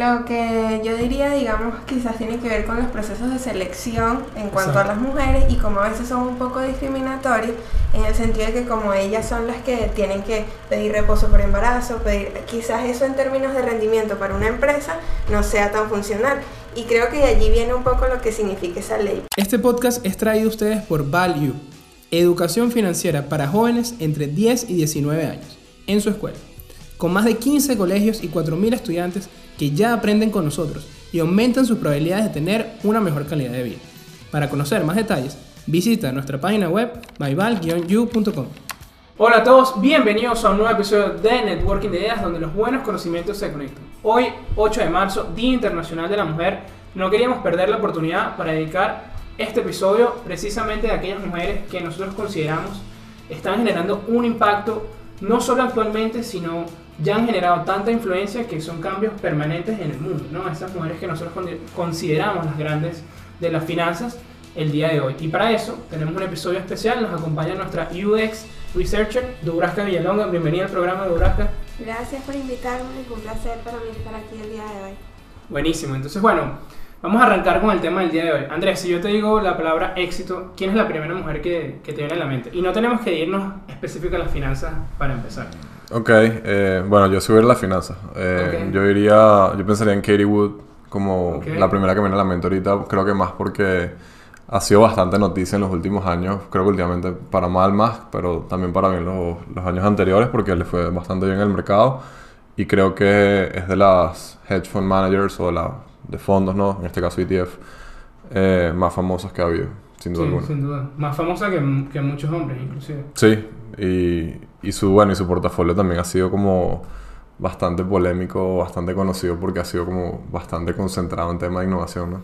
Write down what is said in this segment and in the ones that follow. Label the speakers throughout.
Speaker 1: Lo que yo diría, digamos, quizás tiene que ver con los procesos de selección en cuanto a las mujeres y como a veces son un poco discriminatorios en el sentido de que como ellas son las que tienen que pedir reposo por embarazo, pedir, quizás eso en términos de rendimiento para una empresa no sea tan funcional. Y creo que de allí viene un poco lo que significa esa ley.
Speaker 2: Este podcast es traído a ustedes por Value, educación financiera para jóvenes entre 10 y 19 años, en su escuela. Con más de 15 colegios y 4.000 estudiantes, que ya aprenden con nosotros y aumentan sus probabilidades de tener una mejor calidad de vida. Para conocer más detalles, visita nuestra página web myval-you.com. Hola a todos, bienvenidos a un nuevo episodio de Networking de Ideas donde los buenos conocimientos se conectan. Hoy, 8 de marzo, Día Internacional de la Mujer, no queríamos perder la oportunidad para dedicar este episodio precisamente a aquellas mujeres que nosotros consideramos están generando un impacto no solo actualmente, sino ya han generado tanta influencia que son cambios permanentes en el mundo, ¿no? Esas mujeres que nosotros consideramos las grandes de las finanzas el día de hoy. Y para eso tenemos un episodio especial, nos acompaña nuestra UX Researcher, Dubrasca Villalonga. Bienvenida al programa, Dubrasca.
Speaker 1: Gracias por invitarme, es un placer para mí estar aquí el día de hoy.
Speaker 2: Buenísimo, entonces bueno, vamos a arrancar con el tema del día de hoy. Andrés, si yo te digo la palabra éxito, ¿quién es la primera mujer que, que te viene a la mente? Y no tenemos que irnos específico a las finanzas para empezar.
Speaker 3: Ok, eh, bueno, yo soy la finanza. Eh, Yo diría, yo pensaría en Katie Wood como la primera que me viene a la mente ahorita, creo que más porque ha sido bastante noticia en los últimos años, creo que últimamente para mal más, pero también para bien los, los años anteriores porque le fue bastante bien el mercado y creo que es de las hedge fund managers o la, de fondos, ¿no? En este caso ETF, eh, más famosas que ha habido, sin duda
Speaker 2: sí, sin duda. Más famosa que, que muchos hombres, inclusive.
Speaker 3: Sí, y y su, bueno, y su portafolio también ha sido como bastante polémico, bastante conocido porque ha sido como bastante concentrado en tema de innovación, ¿no?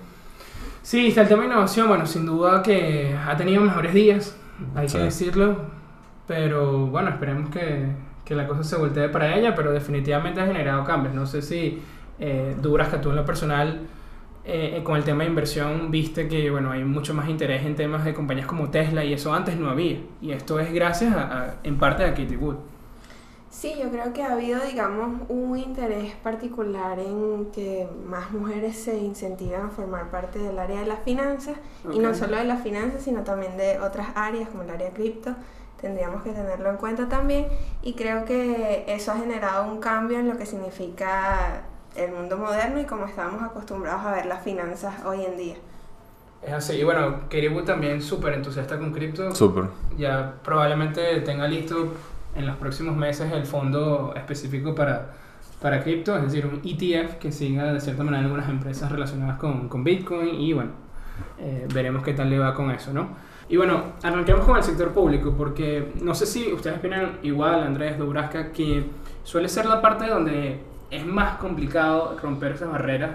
Speaker 2: Sí, está el tema de innovación, bueno, sin duda que ha tenido mejores días, hay que decirlo, pero bueno, esperemos que, que, la cosa se voltee para ella, pero definitivamente ha generado cambios. No sé si eh, duras que tú en lo personal eh, con el tema de inversión viste que bueno, hay mucho más interés en temas de compañías como Tesla y eso antes no había. Y esto es gracias a, en parte a Katie Wood.
Speaker 1: Sí, yo creo que ha habido, digamos, un interés particular en que más mujeres se incentivan a formar parte del área de las finanzas, y no solo de las finanzas, sino también de otras áreas como el área cripto. Tendríamos que tenerlo en cuenta también, y creo que eso ha generado un cambio en lo que significa el mundo moderno y como estábamos acostumbrados a ver las finanzas hoy en día.
Speaker 2: Es así, y bueno, Kiribu también súper entusiasta con cripto.
Speaker 3: Súper.
Speaker 2: Ya probablemente tenga listo en los próximos meses el fondo específico para, para cripto, es decir, un ETF que siga de cierta manera algunas empresas relacionadas con, con Bitcoin y bueno, eh, veremos qué tal le va con eso, ¿no? Y bueno, arranquemos con el sector público, porque no sé si ustedes opinan igual, Andrés Dubrasca, que suele ser la parte donde es más complicado romper esas barreras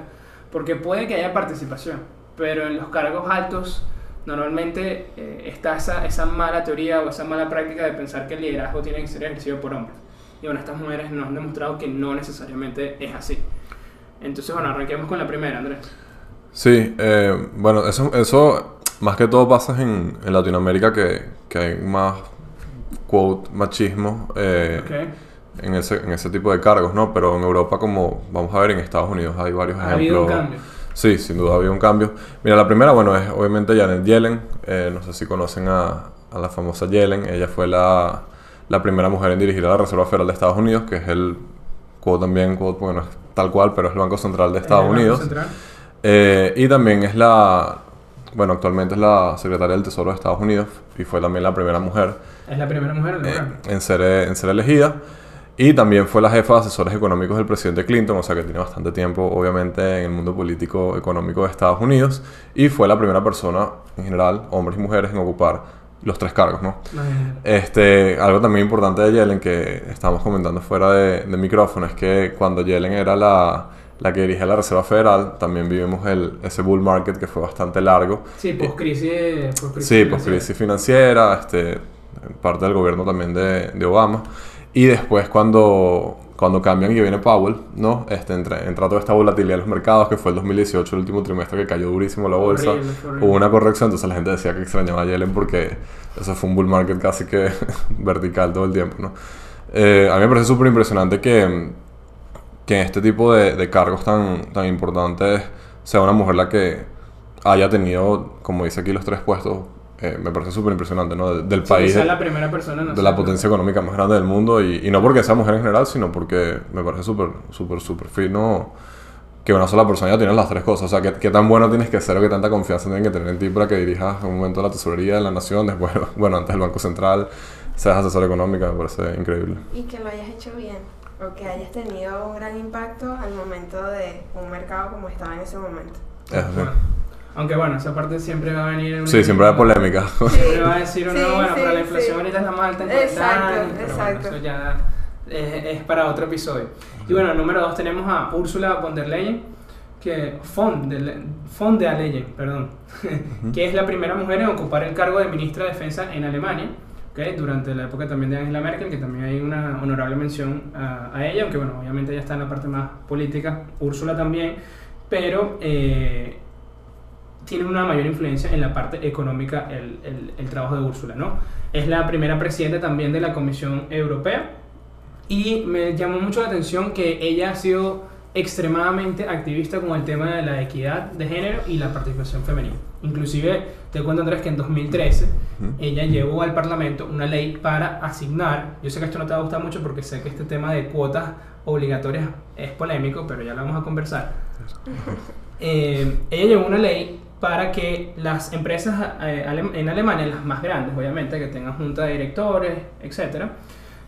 Speaker 2: porque puede que haya participación, pero en los cargos altos normalmente eh, está esa, esa mala teoría o esa mala práctica de pensar que el liderazgo tiene que ser ejercido por hombres. Y bueno, estas mujeres nos han demostrado que no necesariamente es así. Entonces, bueno, arranquemos con la primera, Andrés.
Speaker 3: Sí, eh, bueno, eso, eso más que todo pasa en, en Latinoamérica que, que, hay más, quote, machismo. Eh, en ese, en ese tipo de cargos, ¿no? Pero en Europa, como vamos a ver, en Estados Unidos hay varios ejemplos.
Speaker 2: ¿Ha habido un cambio?
Speaker 3: Sí, sin duda ha habido un cambio. Mira, la primera, bueno, es obviamente Janet Yellen. Eh, no sé si conocen a, a, la famosa Yellen. Ella fue la, la, primera mujer en dirigir a la Reserva Federal de Estados Unidos, que es el, quote también, quote, bueno, es tal cual, pero es el Banco Central de Estados Unidos. Central? Eh, y también es la, bueno, actualmente es la secretaria del Tesoro de Estados Unidos y fue también la primera mujer.
Speaker 2: Es la primera mujer
Speaker 3: eh, en, ser, en ser elegida. Y también fue la jefa de asesores económicos del presidente Clinton, o sea que tiene bastante tiempo, obviamente, en el mundo político económico de Estados Unidos. Y fue la primera persona, en general, hombres y mujeres, en ocupar los tres cargos, ¿no? Este, algo también importante de Yellen, que estábamos comentando fuera de, de micrófono, es que cuando Yellen era la, la que dirige la Reserva Federal, también vivimos el, ese bull market que fue bastante largo.
Speaker 2: Sí, post-crisis
Speaker 3: post sí, post-crisis financiera, este, parte del gobierno también de, de Obama. Y después cuando, cuando cambian y viene Powell, ¿no? Este, entra, entra, toda esta volatilidad en los mercados, que fue el 2018, el último trimestre que cayó durísimo la bolsa. Hubo una corrección, entonces la gente decía que extrañaba a Yellen porque eso fue un bull market casi que vertical todo el tiempo, ¿no? Eh, a mí me parece súper impresionante que que en este tipo de, de cargos tan, tan importantes sea una mujer la que haya tenido, como dice aquí, los tres puestos. Eh, me parece súper impresionante, ¿no? De- Del
Speaker 2: Sí,
Speaker 3: país,
Speaker 2: quizá la primera persona no
Speaker 3: de la potencia económica más grande del mundo. Y, y no porque sea mujer en general, sino porque me parece súper, súper, súper fino que una sola persona ya tiene las tres cosas. O sea, ¿qué, qué tan bueno tienes que ser o qué tanta confianza tienes que tener en ti para que dirijas un momento la tesorería de la nación, después, bueno, antes el Banco Central, seas asesor económica, me parece increíble.
Speaker 1: Y que lo hayas hecho bien, o que hayas tenido un gran impacto al momento de un mercado como estaba en ese momento.
Speaker 3: Es así.
Speaker 2: Aunque bueno, esa parte siempre va a venir
Speaker 3: Sí, siempre hay polémica.
Speaker 2: Siempre va a decir uno,
Speaker 1: Sí,
Speaker 2: bueno,
Speaker 1: sí,
Speaker 2: pero la inflación
Speaker 1: sí.
Speaker 2: ahorita es la más alta en 40
Speaker 1: Exacto,
Speaker 2: años, pero bueno,
Speaker 1: exacto.
Speaker 2: eso ya es, es para otro episodio. Y bueno, número dos tenemos a Ursula von der Leyen, que von Le- von der Leyen, perdón, que es la primera mujer en ocupar el cargo de ministra de Defensa en Alemania, ¿ok? durante la época también de Angela Merkel, que también hay una honorable mención a, a ella, aunque bueno, obviamente ella está en la parte más política, Úrsula también, pero eh, tiene una mayor influencia en la parte económica el, el- el trabajo de Úrsula, ¿no? Es la primera presidenta también de la Comisión Europea y me llamó mucho la atención que ella ha sido extremadamente activista con el tema de la equidad de género y la participación femenina. Inclusive, te cuento Andrés que en 2013
Speaker 3: Ujú.
Speaker 2: ella llevó al Parlamento una ley para asignar, yo sé que esto no te va a gustar mucho porque sé que este tema de cuotas obligatorias es polémico, pero ya lo vamos a conversar. Eh, ella llevó una ley para que las empresas eh, en Alemania, las más grandes obviamente, que tengan junta de directores, etcétera,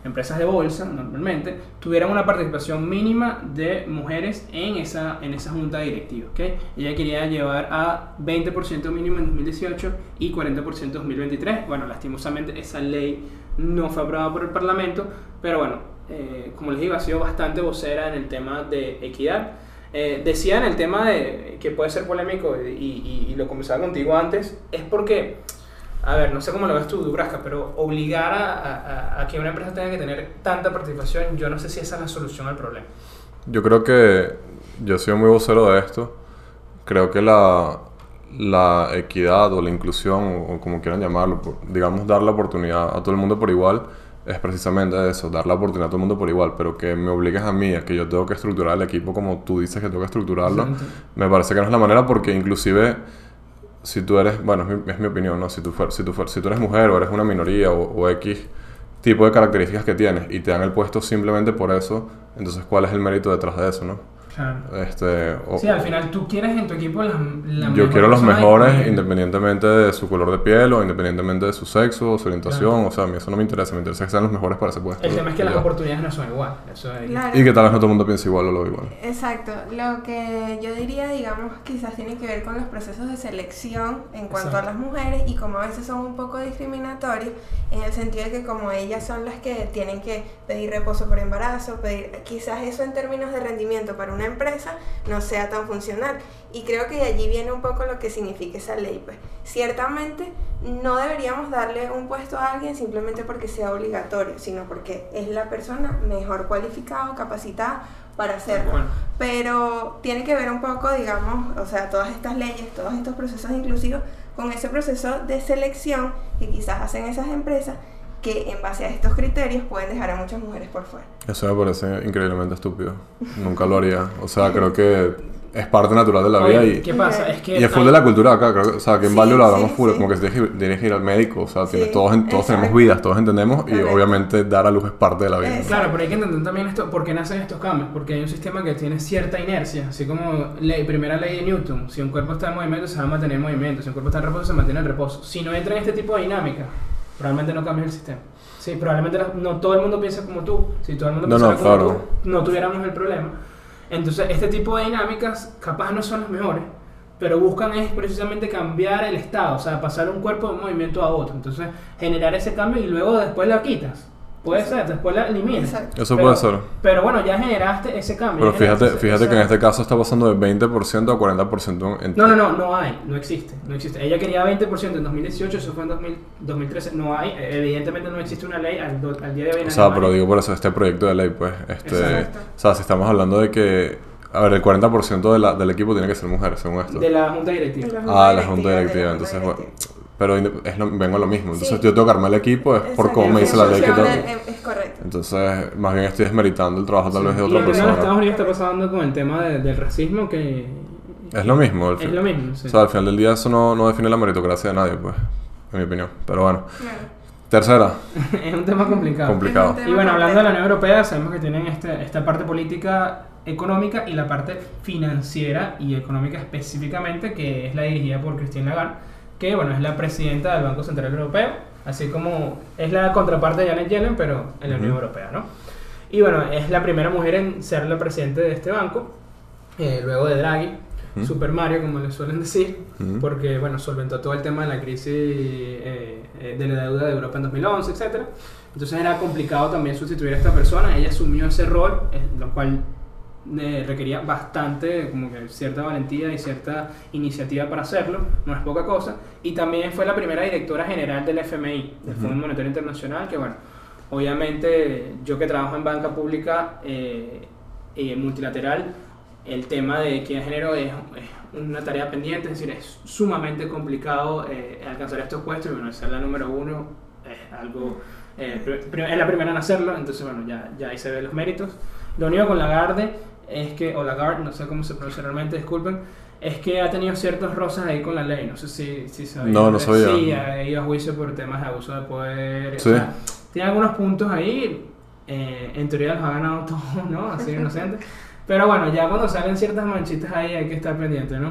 Speaker 2: empresas de bolsa normalmente, tuvieran una participación mínima de mujeres en esa, en esa junta directiva. ¿ok? Ella quería llevar a 20% mínimo en 2018 y 40% en 2023. Bueno, lastimosamente esa ley no fue aprobada por el Parlamento, pero bueno, eh, como les digo, ha sido bastante vocera en el tema de equidad. Eh, decía en el tema de que puede ser polémico y, y- y lo conversaba contigo antes, es porque, a ver, no sé cómo lo ves tú, Dubrasca, pero obligar a, a- a que una empresa tenga que tener tanta participación, yo no sé si esa es la solución al problema.
Speaker 3: Yo creo que yo sido muy vocero de esto. Creo que la, la equidad o la inclusión, o, como quieran llamarlo, digamos, dar la oportunidad a todo el mundo por igual, es precisamente eso, dar la oportunidad a todo el mundo por igual, pero que me obligues a mí, a que yo tengo que estructurar el equipo como tú dices que tengo que estructurarlo,
Speaker 2: Exacto.
Speaker 3: me parece que no es la manera porque inclusive si tú eres, bueno, es mi, es mi opinión, ¿no? Si tú, fuer- si, tú fuer- si tú eres mujer o eres una minoría o, o X tipo de características que tienes y te dan el puesto simplemente por eso, entonces ¿cuál es el mérito detrás de eso, no?
Speaker 2: Claro.
Speaker 3: Este, o-
Speaker 2: Sí, al final tú quieres en tu equipo las la
Speaker 3: yo quiero los mejores independientemente de su color de piel o independientemente de su sexo o su orientación,
Speaker 2: Claro.
Speaker 3: o sea, a mí eso no me interesa, me interesa que sean los mejores para ese puesto.
Speaker 2: El tema es que las
Speaker 3: ya.
Speaker 2: oportunidades no son igual. Eso es-
Speaker 1: Claro.
Speaker 3: Y que tal vez no todo el mundo piense igual o lo ve igual.
Speaker 1: Exacto, lo que yo diría, digamos, quizás tiene que ver con los procesos de selección en cuanto
Speaker 2: Exacto.
Speaker 1: a las mujeres y como a veces son un poco discriminatorios en el sentido de que como ellas son las que tienen que pedir reposo por embarazo, pedir, quizás eso en términos de rendimiento para una empresa no sea tan funcional. Y creo que de allí viene un poco lo que significa esa ley. Pues ciertamente no deberíamos darle un puesto a alguien simplemente porque sea obligatorio, sino porque es la persona mejor cualificada o capacitada para hacerlo.
Speaker 2: Bueno.
Speaker 1: Pero tiene que ver un poco, digamos, o sea, todas estas leyes, todos estos procesos inclusivos, con ese proceso de selección que quizás hacen esas empresas que en base a estos criterios pueden dejar a muchas mujeres por fuera.
Speaker 3: Eso me parece increíblemente estúpido. Nunca lo haría. O sea, creo que es parte natural de la vida
Speaker 2: Oye,
Speaker 3: y,
Speaker 2: ¿Qué pasa? Es que
Speaker 3: y es full
Speaker 2: hay-
Speaker 3: de la cultura acá. Creo que, o sea, que en
Speaker 1: Sí,
Speaker 3: Value lo hablamos
Speaker 1: sí,
Speaker 3: full,
Speaker 1: sí.
Speaker 3: como que tienes que, tienes que ir al médico. O sea, tienes, todos, todos tenemos vidas, todos entendemos y
Speaker 1: Correcto.
Speaker 3: obviamente dar a luz es parte de la vida.
Speaker 1: Exacto.
Speaker 2: Claro, pero hay que entender también esto, por qué nacen estos cambios, porque hay un sistema que tiene cierta inercia, así como ley, primera ley de Newton, si un cuerpo está en movimiento se va a mantener en movimiento, si un cuerpo está en reposo se mantiene en reposo. Si no entra en este tipo de dinámica, probablemente no cambies el sistema. Sí, probablemente no todo el mundo piensa como tú, si todo el mundo
Speaker 3: No,
Speaker 2: piensa
Speaker 3: no,
Speaker 2: como
Speaker 3: claro.
Speaker 2: tú, no tuviéramos el problema. Entonces, este tipo de dinámicas capaz no son las mejores, pero buscan es precisamente cambiar el estado, o sea, pasar un cuerpo de un movimiento a otro. Entonces, generar ese cambio y luego después la quitas. Puede ser, después la eliminas.
Speaker 1: Exacto.
Speaker 3: Eso
Speaker 2: Pero-
Speaker 3: puede ser.
Speaker 2: Pero bueno, ya generaste ese cambio.
Speaker 3: Pero fíjate, fíjate
Speaker 2: ese-
Speaker 3: que en este caso está pasando de 20% a 40% en...
Speaker 2: No, no, no, no hay, no existe, no existe. Ella quería 20% en 2018, eso fue en 2000 2013, no hay, evidentemente no existe una ley al, do- al día de hoy. en
Speaker 3: O sea,
Speaker 2: Alemania.
Speaker 3: pero digo por eso, este proyecto de ley, pues, este...
Speaker 1: Exacto.
Speaker 3: O sea, si estamos hablando de que... A ver, el 40% de la, del equipo tiene que ser mujer, según esto.
Speaker 2: De la junta directiva.
Speaker 1: De la
Speaker 3: Ah, la
Speaker 1: directiva,
Speaker 3: junta
Speaker 1: de
Speaker 3: directiva,
Speaker 1: la
Speaker 3: entonces,
Speaker 1: junta
Speaker 3: bueno... pero es lo, vengo a lo mismo. Entonces
Speaker 1: Sí.
Speaker 3: yo tengo que armar el equipo, es por cómo me dice la ley que tengo.
Speaker 1: Es, es correcto.
Speaker 3: Entonces, más bien estoy desmeritando el trabajo tal vez de
Speaker 2: y
Speaker 3: otra
Speaker 2: el tema en
Speaker 3: persona.
Speaker 2: Estados Unidos está pasando con el tema de- del racismo que
Speaker 3: Es lo mismo. al
Speaker 2: es lo mismo. sí.
Speaker 3: O sea, al final del día eso no, no define la meritocracia de nadie, pues, en mi opinión. Pero bueno.
Speaker 1: Claro.
Speaker 3: Tercera,
Speaker 2: es un tema complicado.
Speaker 3: complicado.
Speaker 1: Tema
Speaker 2: Y bueno, hablando de la. Unión Europea, sabemos que tienen este, esta parte política económica y la parte financiera y económica específicamente, que es la dirigida por Christine Lagarde, que bueno, es la presidenta del Banco Central Europeo, así como es la contraparte de Janet Yellen, pero en la Unión. Europea, ¿no? Y bueno, es la primera mujer en ser la presidenta de este banco, eh, luego de Draghi. Super Mario, como le suelen decir, porque bueno, solventó todo el tema de la crisis eh, eh, de la deuda de Europa en 2011, etc. Entonces era complicado también sustituir a esta persona. Ella asumió ese rol, eh, lo cual eh, requería bastante, como que cierta valentía y cierta iniciativa para hacerlo, no es poca cosa. Y también fue la primera directora general del FMI, del
Speaker 3: Ujú.
Speaker 2: Fondo Monetario Internacional, que bueno, obviamente yo que trabajo en banca pública eh, y multilateral, el tema de equidad de género es, es una tarea pendiente, es decir, es sumamente complicado eh, alcanzar estos puestos y bueno, ser la número uno es algo, eh, es la primera en hacerlo, entonces bueno, ya, ya ahí se ven los méritos. Lo único con Lagarde es que, o Lagarde, no sé cómo se pronuncia realmente, disculpen, es que ha tenido ciertos roces ahí con la ley, no sé si, si sabían.
Speaker 3: No, no sabía.
Speaker 2: Sí, ha ido a juicio por temas de abuso de poder,
Speaker 3: Sí.
Speaker 2: o sea, tiene algunos puntos ahí, eh, en teoría los ha ganado todos, ¿no? Así inocente. Pero bueno, ya cuando salen ciertas manchitas ahí hay que estar pendiente, ¿no?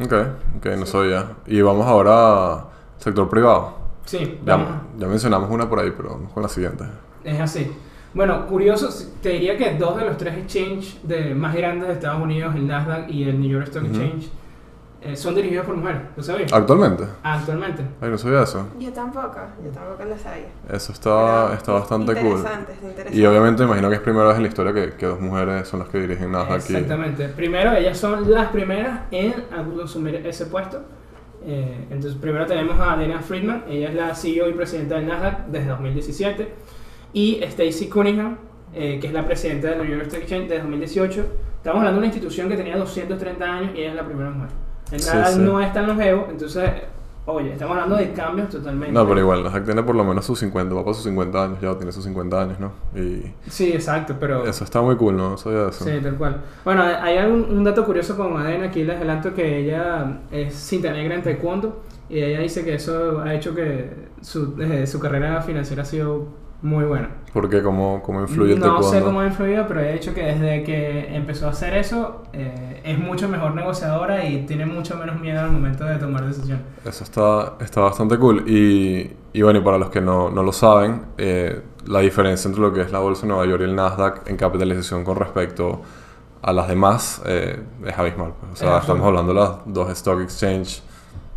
Speaker 3: Ok, ok, no sabía. Y vamos ahora al sector privado.
Speaker 2: Sí,
Speaker 3: Ya,
Speaker 2: vamos.
Speaker 3: ya mencionamos una por ahí, pero vamos con la siguiente.
Speaker 2: Es así. Bueno, curioso, te diría que dos de los tres exchanges de, más grandes de Estados Unidos, el Nasdaq y el New York Stock. Exchange, eh, son dirigidos por mujeres, ¿lo sabías?
Speaker 3: Actualmente.
Speaker 2: Actualmente.
Speaker 3: Ay, no sabía eso.
Speaker 1: Yo tampoco, yo tampoco lo sabía.
Speaker 3: Eso está,
Speaker 1: Pero
Speaker 3: está bastante cool.
Speaker 1: interesante, está interesante.
Speaker 3: Y obviamente imagino que es primera vez en la historia que, que dos mujeres son las que dirigen Nasdaq aquí.
Speaker 2: Exactamente. Primero, ellas son las primeras en asumir ese puesto. Eh, entonces, primero tenemos a Dana Friedman, ella es la CEO y presidenta del Nasdaq desde 2017. Y Stacy Cunningham, eh, que es la presidenta del New York Stock Exchange desde 2018. Estamos hablando de una institución que tenía 230 años y ella es la primera mujer. El
Speaker 3: Sí, sí.
Speaker 2: no es tan longevo, entonces, oye, estamos hablando de cambios totalmente.
Speaker 3: No, pero igual, Nasdaq tiene por lo menos sus 50, va para sus 50 años, ya tiene sus 50 años, ¿no? Y
Speaker 2: Sí, exacto, pero...
Speaker 3: eso está muy cool, ¿no? Sabía eso.
Speaker 2: Sí, tal cual. Bueno, hay algún, un dato curioso con Adena, aquí les adelanto que ella es cinta negra en taekwondo y ella dice que eso ha hecho que su, eh, su carrera financiera ha sido muy buena.
Speaker 3: Porque cómo, cómo influye el
Speaker 2: no sé cómo ha influido, pero ha dicho que desde que empezó a hacer eso eh, es mucho mejor negociadora y tiene mucho menos miedo al momento de tomar decisiones.
Speaker 3: Eso está, está bastante cool. Y, y bueno, y para los que no, no lo saben, eh, la diferencia entre lo que es la Bolsa de Nueva York y el Nasdaq en capitalización con respecto a las demás eh, es abismal. O sea,
Speaker 2: Es
Speaker 3: estamos hablando de las dos stock exchange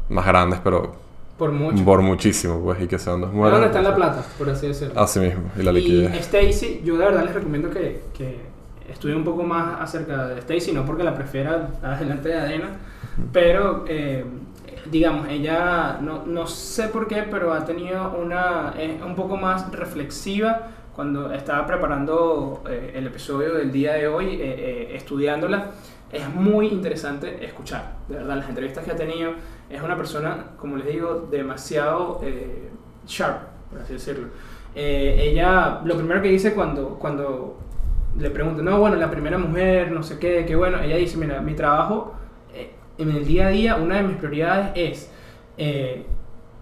Speaker 3: más grandes, pero
Speaker 2: Por mucho.
Speaker 3: por muchísimo, pues, y que sean dos
Speaker 2: Es
Speaker 3: mujeres.
Speaker 2: donde está la plata, por así decirlo.
Speaker 3: Así mismo, y la
Speaker 2: Y
Speaker 3: liquidez.
Speaker 2: Stacy, yo de verdad les recomiendo que, que estudien un poco más acerca de Stacy, no porque la prefiera adelante de Adena, pero eh, digamos, ella no, no sé por qué, pero ha tenido una, es un poco más reflexiva cuando estaba preparando eh, el episodio del día de hoy, eh, eh, estudiándola. Es muy interesante escuchar, de verdad, las entrevistas que ha tenido. Es una persona, como les digo, demasiado eh, sharp, por así decirlo. Eh, ella, lo primero que dice cuando, cuando le preguntan, no, bueno, la primera mujer, no sé qué, qué bueno, ella dice, mira, mi trabajo eh, en el día a día, una de mis prioridades es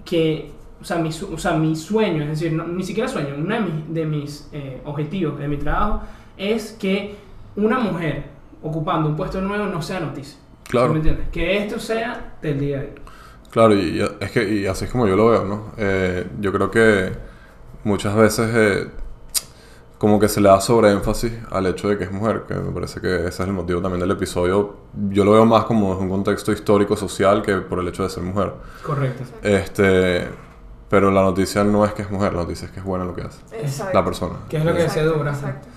Speaker 2: que, o sea, mi, o sea, mi sueño, es decir, ni siquiera sueño, uno de mis, de mis objetivos de mi trabajo es que una mujer ocupando un puesto nuevo no sea noticia.
Speaker 3: Claro.
Speaker 2: ¿Sí ¿Me entiendes? Que esto sea del día a día.
Speaker 3: Claro, y y es que y así es como yo lo veo, ¿no? Eh, yo creo que muchas veces eh, como que se le da sobreénfasis al hecho de que es mujer, que me parece que ese es el motivo también del episodio. Yo lo veo más como un contexto histórico, social, que por el hecho de ser mujer.
Speaker 2: Correcto.
Speaker 3: Este, pero la noticia no es que es mujer, la noticia es que es buena lo que hace.
Speaker 1: Exacto.
Speaker 3: La persona.
Speaker 2: ¿Qué es lo que
Speaker 1: Exacto,
Speaker 2: Dubra?
Speaker 1: exacto.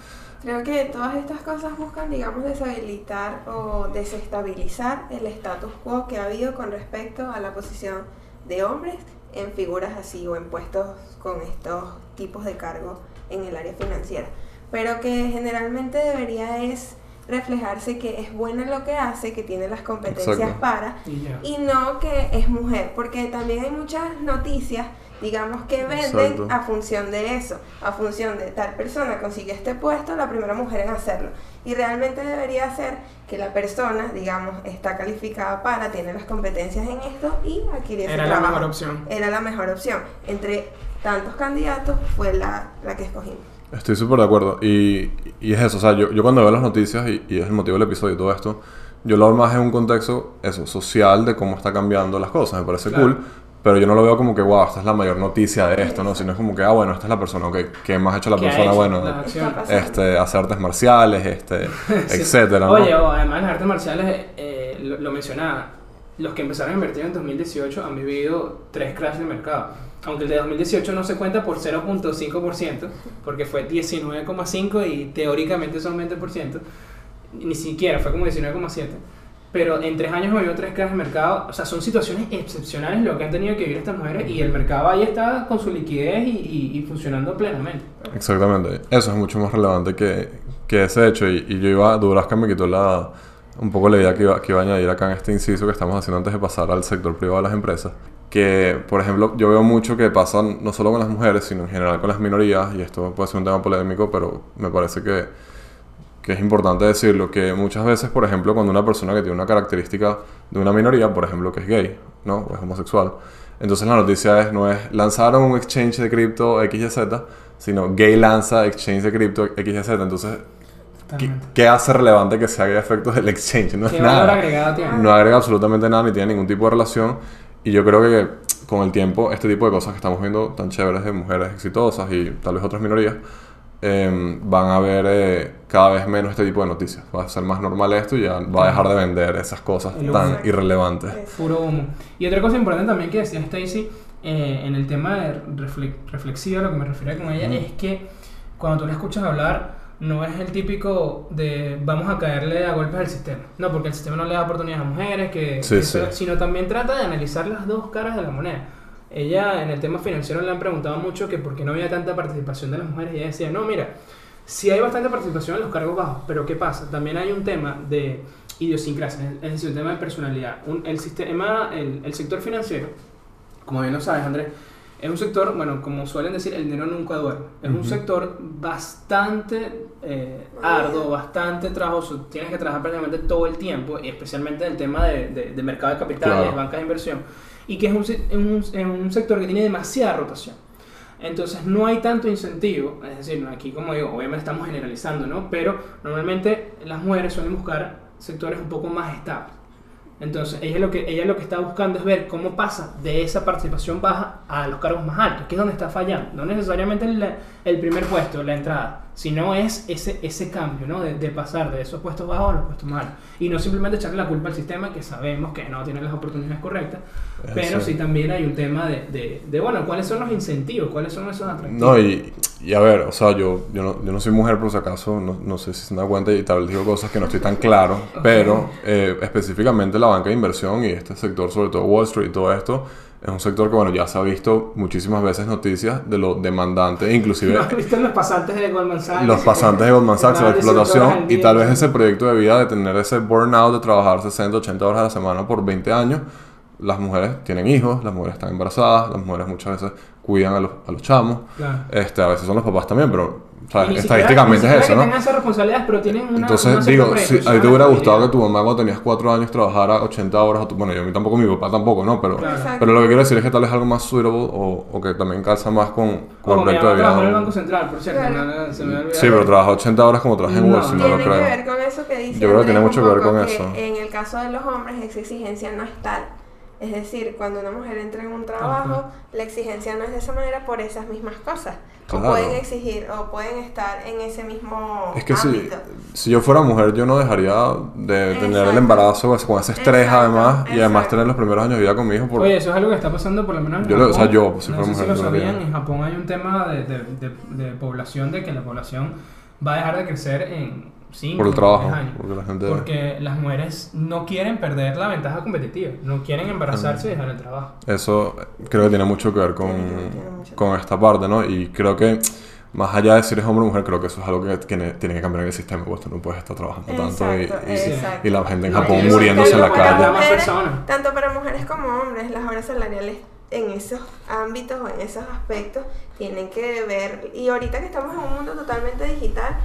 Speaker 1: Creo que todas estas cosas buscan, digamos, deshabilitar o desestabilizar el status quo que ha habido con respecto a la posición de hombres en figuras así o en puestos con estos tipos de cargo en el área financiera. Pero que generalmente debería es reflejarse que es buena en lo que hace, que tiene las competencias
Speaker 3: Exacto.
Speaker 1: para,
Speaker 2: y
Speaker 1: no que es mujer, porque también hay muchas noticias, digamos, que venden
Speaker 3: Exacto.
Speaker 1: a función de eso, a función de tal persona consiguió este puesto, la primera mujer en hacerlo. Y realmente debería ser que la persona, digamos, está calificada para, tiene las competencias en esto y adquiere ese
Speaker 2: Era la
Speaker 1: trabajo.
Speaker 2: mejor opción.
Speaker 1: Era la mejor opción. Entre tantos candidatos fue la, la que escogimos.
Speaker 3: Estoy súper de acuerdo. Y, y es eso, o sea, yo, yo cuando veo las noticias, y, y es el motivo del episodio y todo esto, yo lo veo más en un contexto, eso, social de cómo está cambiando las cosas. Me parece
Speaker 2: Claro.
Speaker 3: cool. Pero yo no lo veo como que, wow, esta es la mayor noticia de esto, ¿no? Sino es como que, ah, bueno, esta es la persona, ok, ¿qué más ha hecho la
Speaker 2: ¿Qué ha
Speaker 3: persona?
Speaker 2: hecho?
Speaker 3: Bueno, este, hacer artes marciales, este,
Speaker 2: Sí.
Speaker 3: etcétera, ¿no?
Speaker 2: Oye, además las artes marciales, eh, lo, lo mencionaba, los que empezaron a invertir en 2018 han vivido tres crashes de mercado. Aunque el de 2018 no se cuenta por 0.5%, porque fue 19,5% y teóricamente son 20%, ni siquiera, fue como 19,7%. Pero en tres años vivido tres crashes de mercado, o sea, son situaciones excepcionales lo que han tenido que vivir estas mujeres y el mercado ahí está con su liquidez y, y- y funcionando plenamente.
Speaker 3: Exactamente. Eso es mucho más relevante que, que ese hecho. Y, y yo iba, Durasca me quitó la, un poco la idea que iba, que iba a añadir acá en este inciso que estamos haciendo antes de pasar al sector privado de las empresas. Que, por ejemplo, yo veo mucho que pasa no solo con las mujeres, sino en general con las minorías, y esto puede ser un tema polémico, pero me parece que, que es importante decirlo, que muchas veces, por ejemplo, cuando una persona que tiene una característica de una minoría, por ejemplo, que es gay, ¿no? O es homosexual, entonces la noticia es, no es lanzaron un exchange de cripto XYZ, sino gay lanza exchange de cripto XYZ. Entonces, ¿qué, qué hace relevante que se haga efectos del exchange? No es
Speaker 2: ¿Qué valor
Speaker 3: nada.
Speaker 2: agregado tiene?
Speaker 3: No agrega absolutamente nada ni tiene ningún tipo de relación. Y yo creo que con el tiempo, este tipo de cosas que estamos viendo tan chéveres de mujeres exitosas y tal vez otras minorías, eh, van a ver eh, cada vez menos este tipo de noticias. Va a ser más normal esto y ya va a dejar de vender esas cosas tan irrelevantes.
Speaker 2: Puro humo. Y otra cosa importante también que decía Stacy eh, en el tema de refle- reflexiva, lo que me refería con ella, es que cuando tú la escuchas hablar, no es el típico de vamos a caerle a golpes al sistema. No, porque el sistema no le da oportunidades a mujeres, que,
Speaker 3: Sí,
Speaker 2: que
Speaker 3: sí.
Speaker 2: eso- sino también trata de analizar las dos caras de la moneda. Ella en el tema financiero le han preguntado mucho que por qué no había tanta participación de las mujeres y ella decía, no, mira, sí hay bastante participación en los cargos bajos, pero ¿qué pasa? También hay un tema de idiosincrasia, es decir, un tema de personalidad. Un- el, sistema, el, el sector financiero, como bien lo sabes, Andrés, es un sector, bueno, como suelen decir, el dinero nunca duerme. Es un sector bastante eh, arduo, bastante trabajoso. Tienes que trabajar prácticamente todo el tiempo, y especialmente en el tema de, de- de mercado de capitales,
Speaker 3: Claro.
Speaker 2: bancas de inversión. Y que es un, un, un sector que tiene demasiada rotación. Entonces no hay tanto incentivo, es decir, aquí como digo, obviamente estamos generalizando, ¿no? Pero normalmente las mujeres suelen buscar sectores un poco más estables. Entonces ella lo que, ella lo que está buscando es ver cómo pasa de esa participación baja a los cargos más altos, que es donde está fallando. No necesariamente el, el primer puesto, la entrada, sino es ese, ese cambio, ¿no? De, de pasar de esos puestos bajos a los puestos más altos. Y no simplemente echarle la culpa al sistema, que sabemos que no tiene las oportunidades correctas, pero
Speaker 3: Eso.
Speaker 2: sí también hay un tema de, de, de, bueno, ¿cuáles son los incentivos? ¿Cuáles son esos atractivos?
Speaker 3: No, y, y a ver, o sea, yo, yo, no, yo no soy mujer por si acaso, no, no sé si se dan cuenta y tal vez digo cosas que no estoy tan claro, pero eh, específicamente la banca de inversión y este sector, sobre todo Wall Street y todo esto, es un sector que, bueno, ya se ha visto muchísimas veces noticias de lo demandante, inclusive
Speaker 2: ¿No has visto los pasantes de Goldman Sachs?
Speaker 3: los pasantes de Goldman Sachs, la
Speaker 2: Estaban 18 horas
Speaker 3: explotación y tal vez ese proyecto de vida de tener ese burnout de trabajar 60, 80 horas a la semana por 20 años. Las mujeres tienen hijos, las mujeres están embarazadas, las mujeres muchas veces cuidan a los, a los chamos.
Speaker 2: Claro.
Speaker 3: Este, a veces son los papás también, pero
Speaker 2: siquiera-
Speaker 3: estadísticamente es eso,
Speaker 2: que
Speaker 3: ¿no?
Speaker 2: tengan esas responsabilidades, pero tienen una.
Speaker 3: Entonces
Speaker 2: una
Speaker 3: digo, si a ti te hubiera gustado que tu mamá cuando tenías 4 años trabajara 80 horas, o tu- bueno, yo a mí tampoco, mi papá tampoco, ¿no? Pero,
Speaker 2: Claro.
Speaker 3: Pero lo que quiero decir es que tal vez algo más suitable o, o que también calza más con, con
Speaker 2: Como
Speaker 3: el proyecto de
Speaker 2: trabajó en el
Speaker 3: vida.
Speaker 2: Banco Central, por cierto.
Speaker 1: Claro.
Speaker 2: no, no, se me olvidó.
Speaker 3: Sí, pero trabaja 80 horas como trabaja en
Speaker 2: No,
Speaker 3: Wall Street, no lo
Speaker 1: Tiene que
Speaker 3: creo.
Speaker 1: ver con eso que dice
Speaker 3: Yo creo que tiene mucho que ver con
Speaker 1: que
Speaker 3: eso.
Speaker 1: En el caso de los hombres, esa exigencia no es tal. Es decir, cuando una mujer entra en un trabajo, la exigencia no es de esa manera por esas mismas cosas.
Speaker 3: Claro.
Speaker 1: O pueden exigir, o pueden estar en ese mismo
Speaker 3: Es que si,
Speaker 1: ámbito.
Speaker 3: si yo fuera mujer, yo no dejaría de tener el
Speaker 1: Exacto.
Speaker 3: embarazo con ese- estrés
Speaker 1: Exacto,
Speaker 3: además, y además
Speaker 1: exacto.
Speaker 3: tener los primeros años de vida con mi hijo. Por,
Speaker 2: Oye, eso es algo que está pasando por lo menos en
Speaker 3: Yo lo- o sea,
Speaker 2: Japón.
Speaker 3: yo, si
Speaker 2: no
Speaker 3: fuera
Speaker 2: sé si
Speaker 3: mujer,
Speaker 2: lo sabían, en Japón hay un tema de, de, de, de población, de que la población va a dejar de crecer en 5
Speaker 3: por el trabajo.
Speaker 2: años.
Speaker 3: Porque la gente...
Speaker 2: Porque las mujeres no quieren perder la ventaja competitiva, no quieren embarazarse y dejar el trabajo.
Speaker 3: Eso creo que tiene mucho que ver con, con esta parte, ¿no? Y creo que más allá de si eres hombre o mujer, creo que eso es algo que tiene, tiene que cambiar en el sistema, pues tú no puedes estar trabajando tanto y, la gente en Japón muriéndose en la
Speaker 1: Tanto para
Speaker 2: calle.
Speaker 1: mujeres-. Tanto para mujeres como hombres, las horas salariales en esos ámbitos o en esos aspectos tienen que ver, y ahorita que estamos en un mundo totalmente digital,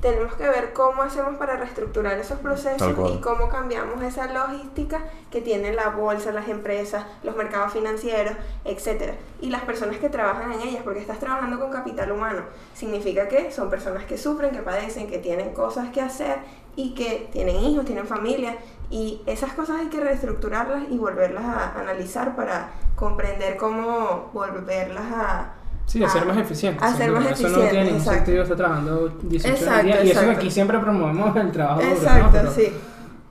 Speaker 1: tenemos que ver cómo hacemos para reestructurar esos procesos y cómo cambiamos esa logística que tiene la bolsa, las empresas, los mercados financieros, etcétera, y las personas que trabajan en ellas, porque estás trabajando con capital humano, significa que son personas que sufren, que padecen, que tienen cosas que hacer y que tienen hijos, tienen familia. Y esas cosas hay que reestructurarlas y volverlas a analizar para comprender cómo volverlas a
Speaker 2: Sí, a ser
Speaker 1: a-
Speaker 2: más eficientes.
Speaker 1: a ser más
Speaker 2: Eso no
Speaker 1: eficientes,
Speaker 2: tiene ningún
Speaker 1: exacto.
Speaker 2: sentido estar trabajando 18 horas al
Speaker 1: Exacto,
Speaker 2: día. Y eso que
Speaker 1: exacto.
Speaker 2: aquí siempre promovemos el trabajo duro, ¿no?
Speaker 1: Exacto,
Speaker 2: Pero,
Speaker 1: sí.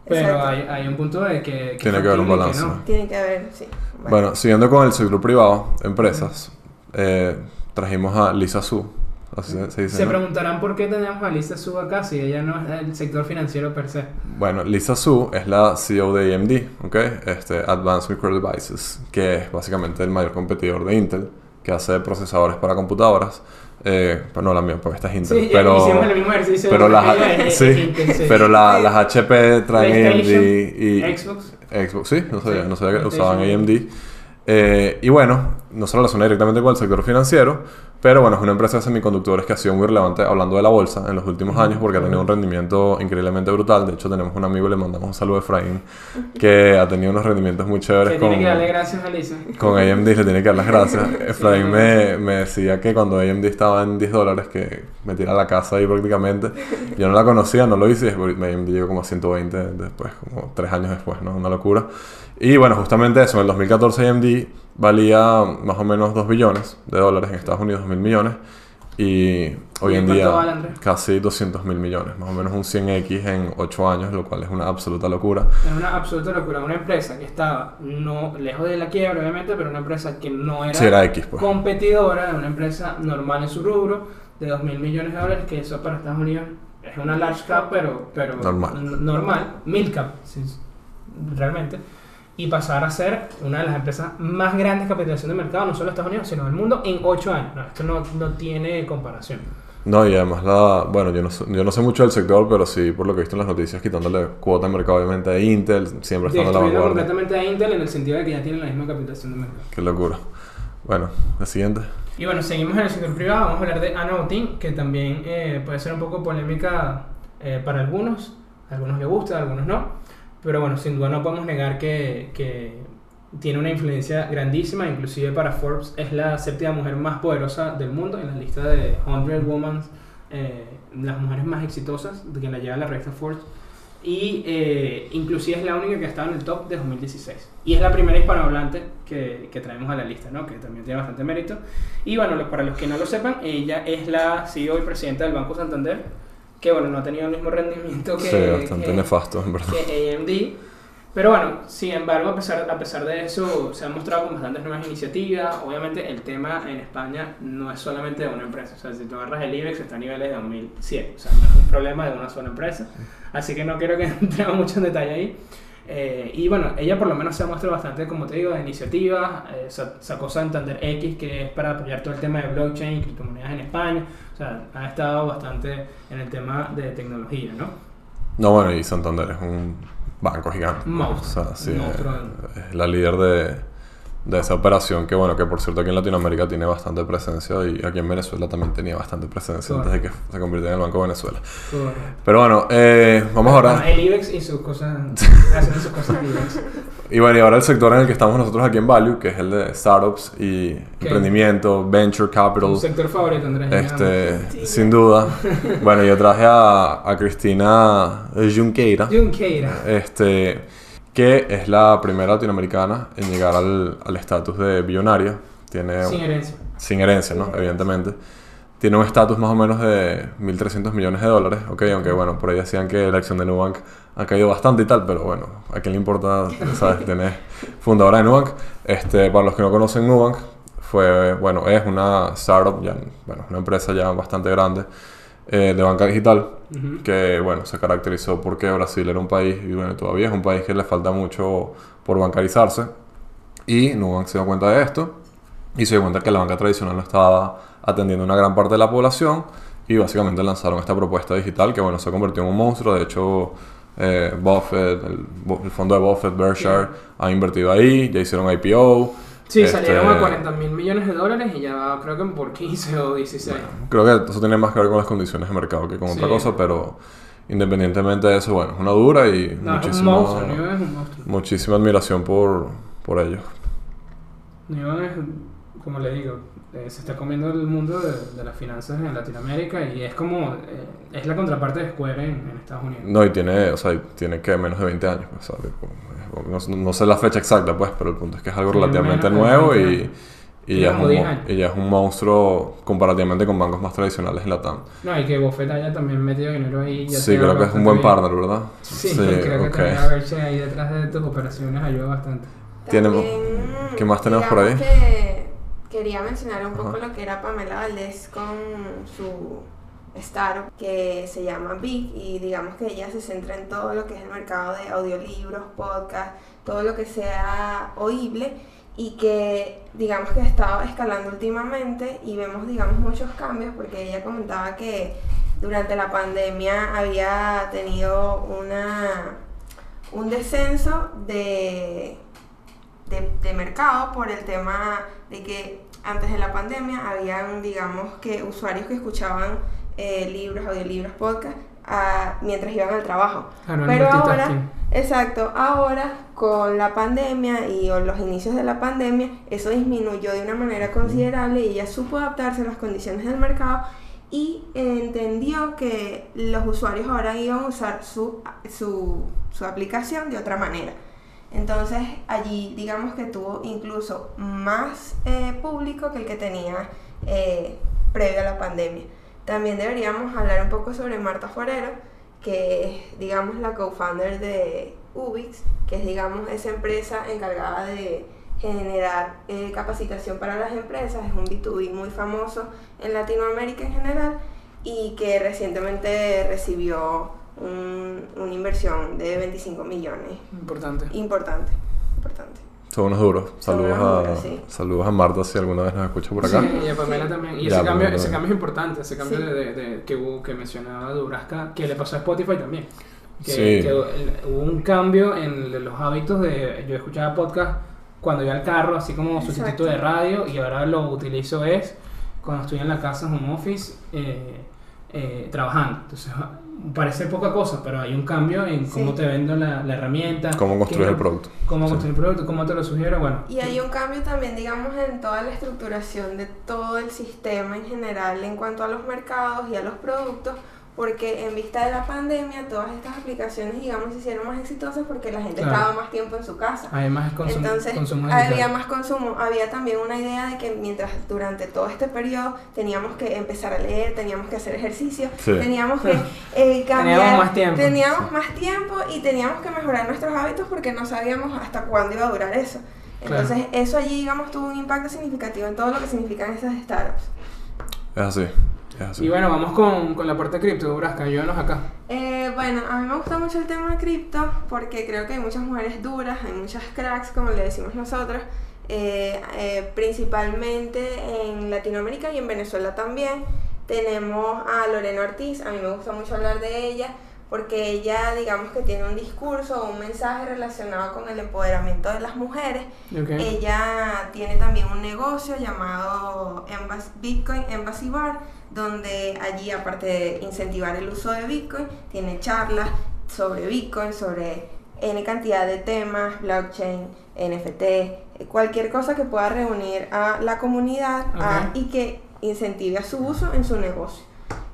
Speaker 2: pero
Speaker 1: exacto.
Speaker 2: hay, hay un punto de que, que
Speaker 3: Tiene que haber un balance.
Speaker 2: no.
Speaker 1: Tiene que haber, sí.
Speaker 3: Bueno, siguiendo con el sector privado, empresas, eh, trajimos a Lisa Su, así se, se dice.
Speaker 2: Se
Speaker 3: ¿no?
Speaker 2: preguntarán por qué tenemos a Lisa Sub acá si ella no es del sector financiero per se.
Speaker 3: Bueno, Lisa Su es la CEO de AMD, ¿ok? Este, Advanced Micro Devices, que es básicamente el mayor competidor de Intel, que hace procesadores para computadoras. Eh, pues no la mía, porque esta es Intel.
Speaker 2: Sí,
Speaker 3: pero,
Speaker 2: hicimos el mismo ejercicio.
Speaker 3: pero
Speaker 2: de
Speaker 3: las,
Speaker 2: ella es-
Speaker 3: sí,
Speaker 2: es Intel, sí.
Speaker 3: pero la- las HP traen AMD y
Speaker 2: Xbox.
Speaker 3: Xbox, sí, no sabía, no sabía que usaban AMD. Eh, y bueno, no se relaciona directamente con el sector financiero, pero bueno, es una empresa de semiconductores que ha sido muy relevante hablando de la bolsa en los últimos años porque ha tenido un rendimiento increíblemente brutal. De hecho, tenemos un amigo, le mandamos un saludo a Efraín, que ha tenido unos rendimientos muy chéveres
Speaker 2: Que
Speaker 3: con,
Speaker 2: tiene que darle gracias a Lisa.
Speaker 3: con AMD, le tiene que dar las gracias. Efraín me, me decía que cuando AMD estaba en 10 dólares, que me tira a la casa ahí prácticamente. Yo no la conocía, no lo hice, y AMD llegó como a 120 después, como 3 años después, ¿no? Una locura. Y bueno, justamente eso, en el 2014 AMD valía más o menos 2 billones de dólares en Estados Unidos, 2 mil millones. Y hoy
Speaker 2: ¿Y
Speaker 3: en día
Speaker 2: vale,
Speaker 3: casi 200 mil millones, más o menos un 100x en 8 años, lo cual es una absoluta locura.
Speaker 2: Es una absoluta locura. Una empresa que estaba no lejos de la quiebra, obviamente, pero una empresa que no era,
Speaker 3: Si era X, pues.
Speaker 2: competidora, una empresa normal en su rubro, de 2 mil millones de dólares, que eso para Estados Unidos es una large cap, pero, pero
Speaker 3: Normal.
Speaker 2: normal, mil cap, sí, realmente. Y pasar a ser una de las empresas más grandes de capitalización de mercado, no solo de Estados Unidos, sino del mundo, en 8 años. No, esto no, no tiene comparación.
Speaker 3: No, y además la, bueno, yo no, yo no sé mucho del sector, pero sí, por lo que he visto en las noticias, quitándole cuota de mercado obviamente a Intel, siempre estando a la vanguardia.
Speaker 2: completamente a Intel en el sentido de que ya tiene la misma capitalización de mercado.
Speaker 3: Qué locura. Bueno, la siguiente.
Speaker 2: Y bueno, seguimos en el sector privado. Vamos a hablar de Anoutin, que también eh, puede ser un poco polémica eh, para algunos. A algunos les gusta, a algunos no. Pero bueno, sin duda no podemos negar que, que tiene una influencia grandísima. Inclusive para Forbes es la séptima mujer más poderosa del mundo en la lista de 100 Women, eh, las mujeres más exitosas que la lleva la revista Forbes. Y eh, inclusive es la única que ha estado en el top de 2016. Y es la primera hispanohablante que, que traemos a la lista, ¿no? Que también tiene bastante mérito. Y bueno, para los que no lo sepan, ella es la CEO y presidenta del Banco Santander, que bueno, no ha tenido el mismo rendimiento que,
Speaker 3: sí, bastante
Speaker 2: que-
Speaker 3: nefasto, en verdad.
Speaker 2: que AMD. Pero bueno, sin embargo, a pesar, a pesar de eso, se han mostrado con bastantes nuevas iniciativas. Obviamente, el tema en España no es solamente de una empresa. O sea, si tú agarras el IBEX, está a niveles de 2007. O sea, no es un problema de una sola empresa. Así que no quiero que entremos mucho en detalle ahí. Eh, y bueno, ella por lo menos se muestra bastante, como te digo, de iniciativas. Eh, sa- sacó Santander X, que es para apoyar todo el tema de blockchain y criptomonedas en España. O sea, ha estado bastante en el tema de tecnología, ¿no?
Speaker 3: No, bueno, y Santander es un banco gigante. ¿no? O
Speaker 2: monstruo,
Speaker 3: sea, sí,
Speaker 2: monstruo.
Speaker 3: es la líder de, de esa operación que, bueno, que por cierto aquí en Latinoamérica tiene bastante presencia y aquí en Venezuela también tenía bastante presencia antes de que se convirtiera en el Banco de Venezuela.
Speaker 2: Correcto.
Speaker 3: Pero bueno, eh, vamos ahora...
Speaker 2: Ah, El IBEX y sus cosas. haciendo sus cosas IBEX.
Speaker 3: Y bueno, y ahora el sector en el que estamos nosotros aquí en Value, que es el de startups y emprendimiento, venture capital,
Speaker 2: Tu sector favorito, Andrés.
Speaker 3: este,
Speaker 1: Sí,
Speaker 3: sin duda. Bueno, yo traje a, a Cristina Junqueira.
Speaker 2: Junqueira.
Speaker 3: este, que es la primera latinoamericana en llegar al al estatus de billonaria. Tiene
Speaker 2: Sin herencia.
Speaker 3: sin herencia, ¿no? Evidentemente. Tiene un estatus más o menos de 1.300 millones de dólares, ¿ok? Aunque bueno, por ahí decían que la acción de Nubank ha caído bastante y tal, pero bueno, ¿a quién le importa? ¿Sabes? Tiene fundadora de Nubank. Este, para los que no conocen Nubank, fue, bueno, es una startup, ya, bueno, una empresa ya bastante grande eh, de banca digital,
Speaker 2: Ujú.
Speaker 3: que bueno, se caracterizó porque Brasil era un país, y bueno, todavía es un país que le falta mucho por bancarizarse. Y Nubank se dio cuenta de esto y se dio cuenta que la banca tradicional no estaba atendiendo una gran parte de la población y básicamente lanzaron esta propuesta digital que bueno, se convirtió en un monstruo. De hecho, eh, Buffett, el, el, fondo de Buffett, Berkshire, ha invertido ahí, ya hicieron IPO.
Speaker 2: Sí, este, salieron a 40 mil millones de dólares y ya creo que por 15 o 16.
Speaker 3: creo que eso tiene más que ver con las condiciones de mercado que con otra cosa, pero independientemente de eso, bueno, es una dura y
Speaker 2: no, muchísima, es un monstruo, es un monstruo.
Speaker 3: muchísima admiración por, por ellos.
Speaker 2: New es, como le digo, eh, se está comiendo el mundo de, de, las finanzas en Latinoamérica y es como, eh, es la contraparte de Square en, en, Estados Unidos.
Speaker 3: No, y tiene, o sea, tiene que menos de 20 años, pues, no, no, sé la fecha exacta, pues, pero el punto es que es algo relativamente nuevo y, y, ya es un, y ya es un monstruo comparativamente con bancos más tradicionales en la TAM.
Speaker 2: No, y que Buffett haya también metido dinero ahí. Ya
Speaker 3: sí, creo que es un buen partner, ¿verdad?
Speaker 2: Sí, sí creo que okay. también verse ahí detrás de tus operaciones ayuda bastante.
Speaker 3: También, ¿Qué más tenemos por ahí?
Speaker 1: Que quería mencionar un poco Ajá. lo que era Pamela Valdés con su startup que se llama Big y digamos que ella se centra en todo lo que es el mercado de audiolibros, podcast, todo lo que sea oíble y que digamos que ha estado escalando últimamente y vemos digamos muchos cambios porque ella comentaba que durante la pandemia había tenido una un descenso de, de, de mercado por el tema de que antes de la pandemia habían digamos que usuarios que escuchaban eh, libros, audiolibros, podcast, a, mientras iban al trabajo.
Speaker 2: Ah, no,
Speaker 1: Pero ahora, exacto, ahora con la pandemia y o los inicios de la pandemia, eso disminuyó de una manera considerable y ella supo adaptarse a las condiciones del mercado y entendió que los usuarios ahora iban a usar su, su, su aplicación de otra manera. Entonces allí digamos que tuvo incluso más eh, público que el que tenía eh, previo a la pandemia. También deberíamos hablar un poco sobre Marta Forero, que es, digamos, la co-founder de Ubix, que es, digamos, esa empresa encargada de generar eh, capacitación para las empresas. Es un B2B muy famoso en Latinoamérica en general y que recientemente recibió un, una inversión de 25 millones.
Speaker 2: Importante.
Speaker 1: Importante, importante.
Speaker 3: Son unos duros. Saludos, unos duros, a, sí. saludos a Marta si alguna vez nos escucha por acá.
Speaker 2: Sí, y a Pamela también. Y ese, cambio, ese cambio es importante, ese cambio sí. de, de, que, hubo, que mencionaba Durasca, que le pasó a Spotify también. Que,
Speaker 3: sí.
Speaker 2: que hubo un cambio en los hábitos de... Yo escuchaba podcast cuando iba al carro, así como sustituto de radio, y ahora lo utilizo es cuando estoy en la casa en home office eh, eh, trabajando. Entonces parece poca cosa, pero hay un cambio en cómo sí. te vendo la, la, herramienta.
Speaker 3: Cómo construir el producto.
Speaker 2: Cómo sí. construir el producto, cómo te lo sugiero, bueno.
Speaker 1: Y hay un cambio también, digamos, en toda la estructuración de todo el sistema en general en cuanto a los mercados y a los productos, porque en vista de la pandemia todas estas aplicaciones, digamos, se hicieron más exitosas porque la gente claro. estaba más tiempo en su casa.
Speaker 2: Hay más consumo,
Speaker 1: Entonces,
Speaker 2: consumo
Speaker 1: había más consumo. Había también una idea de que mientras durante todo este periodo teníamos que empezar a leer, teníamos que hacer ejercicio, sí. teníamos que eh, cambiar,
Speaker 2: teníamos más tiempo,
Speaker 1: teníamos sí. más tiempo y teníamos que mejorar nuestros hábitos porque no sabíamos hasta cuándo iba a durar eso. Entonces, claro. eso allí, digamos, tuvo un impacto significativo en todo lo que significan esas startups.
Speaker 3: Es así.
Speaker 2: Y bueno, vamos con, con la parte cripto, Brasca, ayúdanos acá.
Speaker 1: Eh, bueno, a mí me gusta mucho el tema de cripto porque creo que hay muchas mujeres duras, hay muchas cracks, como le decimos nosotros, eh, eh, principalmente en Latinoamérica y en Venezuela también. Tenemos a Lorena Ortiz, a mí me gusta mucho hablar de ella porque ella digamos que tiene un discurso o un mensaje relacionado con el empoderamiento de las mujeres.
Speaker 2: Okay.
Speaker 1: Ella tiene también un negocio llamado Bitcoin Embassy Bar, donde allí aparte de incentivar el uso de Bitcoin, tiene charlas sobre Bitcoin, sobre N cantidad de temas, blockchain, NFT, cualquier cosa que pueda reunir a la comunidad
Speaker 2: okay.
Speaker 1: a, y que incentive a su uso en su negocio.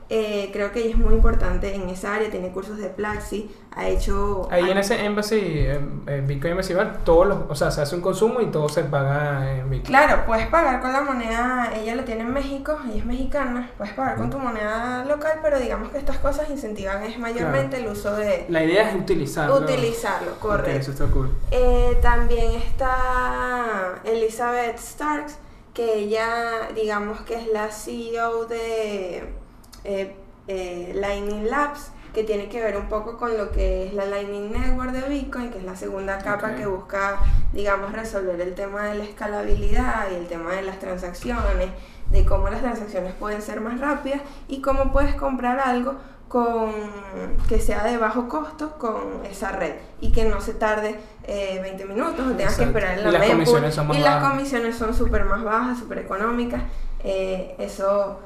Speaker 1: Eh, creo que ella es muy importante en esa área, tiene cursos de Plaxi, ha hecho...
Speaker 2: Ahí en ese Embassy, en Bitcoin Embassy Bar, todos los, o sea, se hace un consumo y todo se paga en Bitcoin.
Speaker 1: Claro, puedes pagar con la moneda, ella lo tiene en México, ella es mexicana, puedes pagar con tu moneda local, pero digamos que estas cosas incentivan es mayormente
Speaker 2: claro.
Speaker 1: el uso de...
Speaker 2: La idea es utilizarlo.
Speaker 1: Utilizarlo, correcto.
Speaker 2: Okay, eso está cool.
Speaker 1: Eh, también está Elizabeth Starks, que ella, digamos que es la CEO de eh, eh, Lightning Labs, que tiene que ver un poco con lo que es la Lightning Network de Bitcoin, que es la segunda capa que busca, digamos, resolver el tema de la escalabilidad y el tema de las transacciones, de cómo las transacciones pueden ser más rápidas y cómo puedes comprar algo con que sea de bajo costo con esa red y que no se tarde 20 eh, minutos o tengas que esperar en la y las comisiones son y las comisiones son súper más bajas, súper económicas. Eh, eso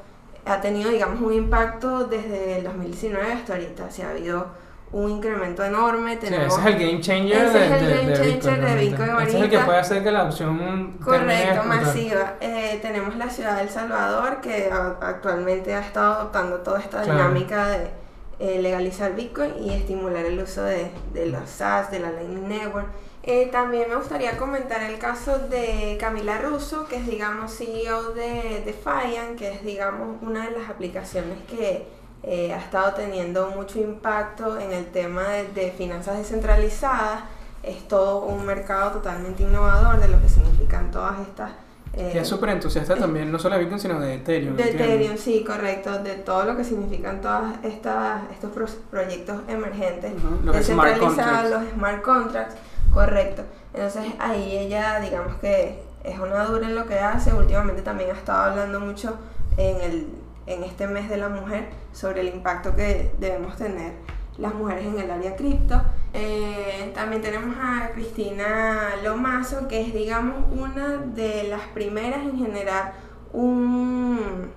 Speaker 1: ha tenido, digamos, un impacto desde el 2019 hasta ahorita. Se ha habido un incremento enorme.
Speaker 2: Tenemos, ese es el game changer,
Speaker 1: ese de, es el game changer de Bitcoin,
Speaker 2: Ese es el que puede hacer que la opción
Speaker 1: correcto masiva. Eh, tenemos la ciudad de El Salvador que actualmente ha estado adoptando toda esta dinámica de eh, legalizar Bitcoin y estimular el uso de, de los SaaS de la Lightning Network eh, también me gustaría comentar el caso de Camila Russo, que es, digamos, CEO de Defiant, que es, digamos, una de las aplicaciones que eh, ha estado teniendo mucho impacto en el tema de, finanzas descentralizadas. Es todo un mercado totalmente innovador de lo que significan todas estas...
Speaker 2: Eh, que es súper entusiasta también, no solo de Bitcoin, sino de Ethereum.
Speaker 1: De Ethereum, sí, correcto. De todo lo que significan todos estos proyectos emergentes descentralizados, los smart contracts Correcto. Entonces ahí ella, digamos que es una dura en lo que hace. Últimamente también ha estado hablando mucho en, el, en este mes de la mujer sobre el impacto que debemos tener las mujeres en el área cripto. Eh, también tenemos a Cristina Lomazo, que es, digamos, una de las primeras en generar un,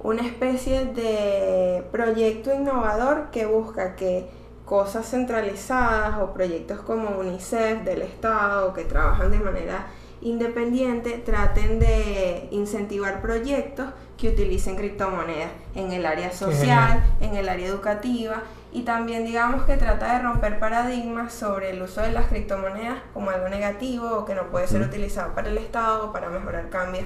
Speaker 1: una especie de proyecto innovador que busca que cosas centralizadas o proyectos como UNICEF del Estado que trabajan de manera independiente traten de incentivar proyectos que utilicen criptomonedas en el área social, en el área educativa y también digamos que trata de romper paradigmas sobre el uso de las criptomonedas como algo negativo o que no puede ser utilizado para el Estado o para mejorar cambios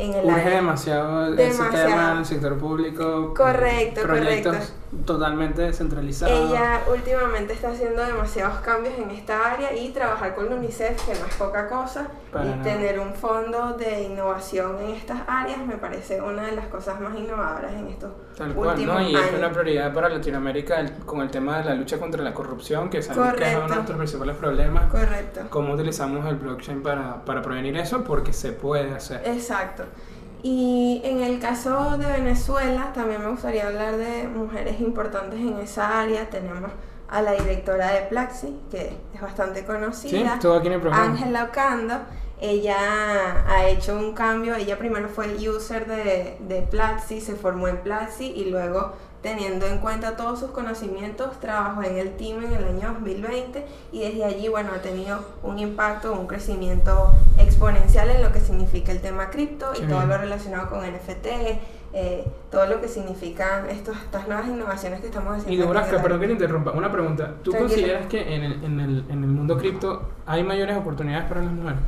Speaker 1: en el
Speaker 2: Urge demasiado, demasiado ese tema en el sector público.
Speaker 1: Correcto,
Speaker 2: proyectos
Speaker 1: correcto.
Speaker 2: totalmente descentralizados.
Speaker 1: Ella últimamente está haciendo demasiados cambios en esta área y trabajar con UNICEF, que no es poca cosa, y tener un fondo de innovación en estas áreas me parece una de las cosas más innovadoras en estos Tal cual, ¿no?
Speaker 2: Y es una prioridad para Latinoamérica con el tema de la lucha contra la corrupción, que sabemos que es uno de nuestros principales problemas.
Speaker 1: Correcto.
Speaker 2: ¿Cómo utilizamos el blockchain para, para prevenir eso? Porque se puede hacer.
Speaker 1: Exacto. Y en el caso de Venezuela, también me gustaría hablar de mujeres importantes en esa área. Tenemos a la directora de Plaxi, que es bastante conocida, Ángela Ocando. Ella ha hecho un cambio, ella primero fue user de, de Platzi, se formó en Platzi y luego teniendo en cuenta todos sus conocimientos, trabajó en el team en el año 2020 y desde allí, bueno, ha tenido un impacto, un crecimiento exponencial en lo que significa el tema cripto y todo lo relacionado con NFT, eh, todo lo que significan estos, estas nuevas innovaciones que estamos haciendo.
Speaker 2: Y Nebraska, perdón que te interrumpa, una pregunta. ¿Tú consideras que en el, en, el, en el mundo cripto hay mayores oportunidades para las mujeres?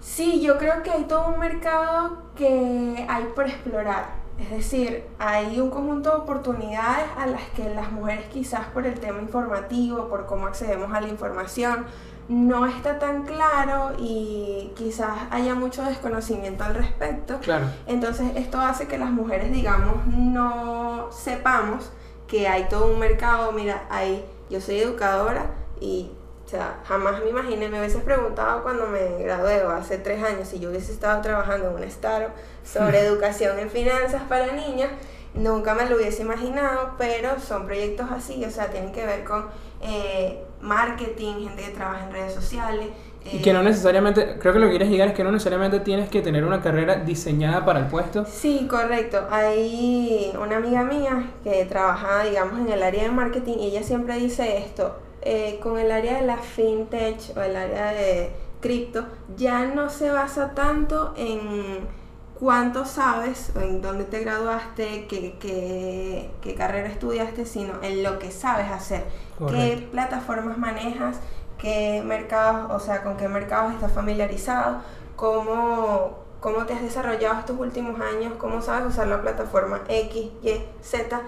Speaker 1: Sí, yo creo que hay todo un mercado que hay por explorar es decir, hay un conjunto de oportunidades a las que las mujeres quizás por el tema informativo, por cómo accedemos a la información, no está tan claro y quizás haya mucho desconocimiento al respecto.
Speaker 2: Claro.
Speaker 1: Entonces esto hace que las mujeres, digamos, no sepamos que hay todo un mercado. Mira, hay, yo soy educadora y o sea, jamás me imaginé, me hubiese preguntado cuando me gradué hace tres años si yo hubiese estado trabajando en un startup sobre educación en finanzas para niñas, nunca me lo hubiese imaginado, pero son proyectos así, o sea, tienen que ver con eh, marketing, gente que trabaja en redes sociales.
Speaker 2: y que no eh, necesariamente, creo que lo que quieres llegar es que no necesariamente tienes que tener una carrera diseñada para el puesto.
Speaker 1: Sí, correcto. Hay una amiga mía que trabaja, digamos, en el área de marketing y ella siempre dice esto, eh, con el área de la fintech o el área de cripto, ya no se basa tanto en cuánto sabes, en dónde te graduaste, qué, qué, carrera estudiaste, sino en lo que sabes hacer, qué plataformas manejas, qué mercados, o sea, con qué mercados estás familiarizado, cómo, cómo te has desarrollado estos últimos años, cómo sabes usar la plataforma X, Y, Z.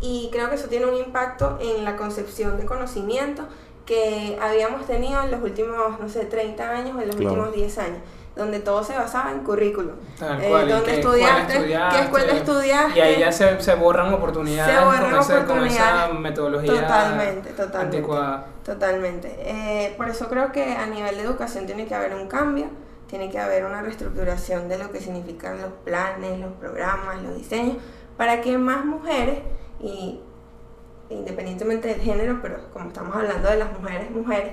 Speaker 1: Y creo que eso tiene un impacto en la concepción de conocimiento que habíamos tenido en los últimos, no sé, 30 años o en los últimos 10 años. Donde todo se basaba en currículum.
Speaker 2: Tal
Speaker 1: Eh,
Speaker 2: cual,
Speaker 1: ¿Dónde
Speaker 2: qué
Speaker 1: estudiaste? ¿Qué escuela estudiaste?
Speaker 2: Y ahí ya se, se borran oportunidades
Speaker 1: Se borran
Speaker 2: con, ese- con
Speaker 1: oportunidades.
Speaker 2: esa metodología
Speaker 1: Totalmente, totalmente.
Speaker 2: anticuada.
Speaker 1: Totalmente. Eh, por eso creo que a nivel de educación tiene que haber un cambio, tiene que haber una reestructuración de lo que significan los planes, los programas, los diseños, para que más mujeres, y independientemente del género, pero como estamos hablando de las mujeres, mujeres,